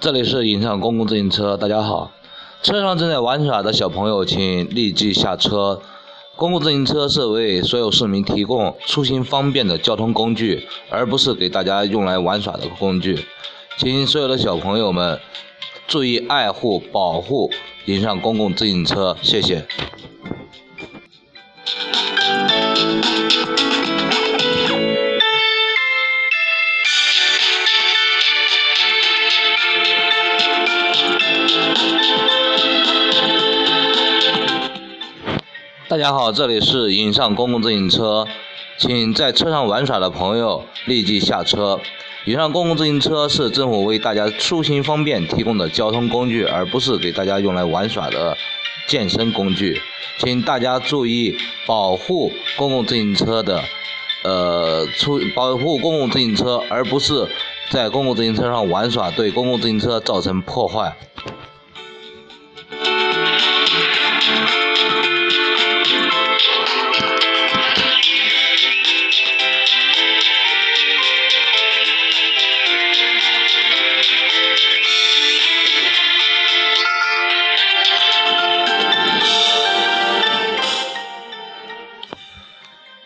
这里是影上公共自行车，大家好。车上正在玩耍的小朋友，请立即下车。公共自行车是为所有市民提供出行方便的交通工具，而不是给大家用来玩耍的工具。请所有的小朋友们注意爱护、保护影上公共自行车，谢谢。大家好，这里是影上公共自行车，请在车上玩耍的朋友立即下车。影上公共自行车是政府为大家出行方便提供的交通工具，而不是给大家用来玩耍的健身工具。请大家注意保护公共自行车的，呃，出保护公共自行车，而不是在公共自行车上玩耍，对公共自行车造成破坏。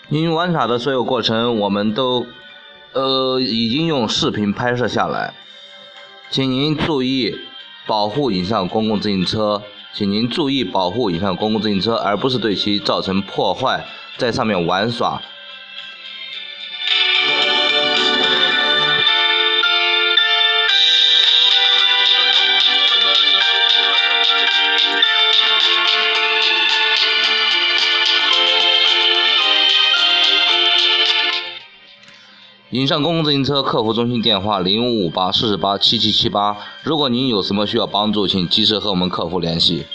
您玩耍的所有过程，我们都呃已经用视频拍摄下来，请您注意保护以上公共自行车，请您注意保护以上公共自行车，而不是对其造成破坏，在上面玩耍。影上公共自行车客服中心电话：零五五八四十八七七七八。如果您有什么需要帮助，请及时和我们客服联系。